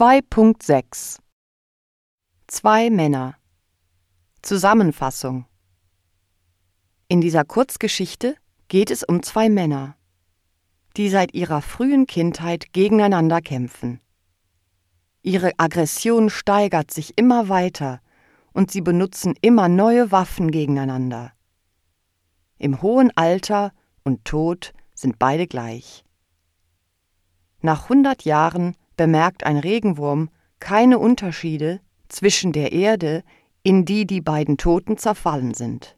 2.6 Zwei Männer Zusammenfassung In dieser Kurzgeschichte geht es um zwei Männer, die seit ihrer frühen Kindheit gegeneinander kämpfen. Ihre Aggression steigert sich immer weiter und sie benutzen immer neue Waffen gegeneinander. Im hohen Alter und Tod sind beide gleich. Nach hundert Jahren bemerkt ein Regenwurm keine Unterschiede zwischen der Erde, in die die beiden Toten zerfallen sind.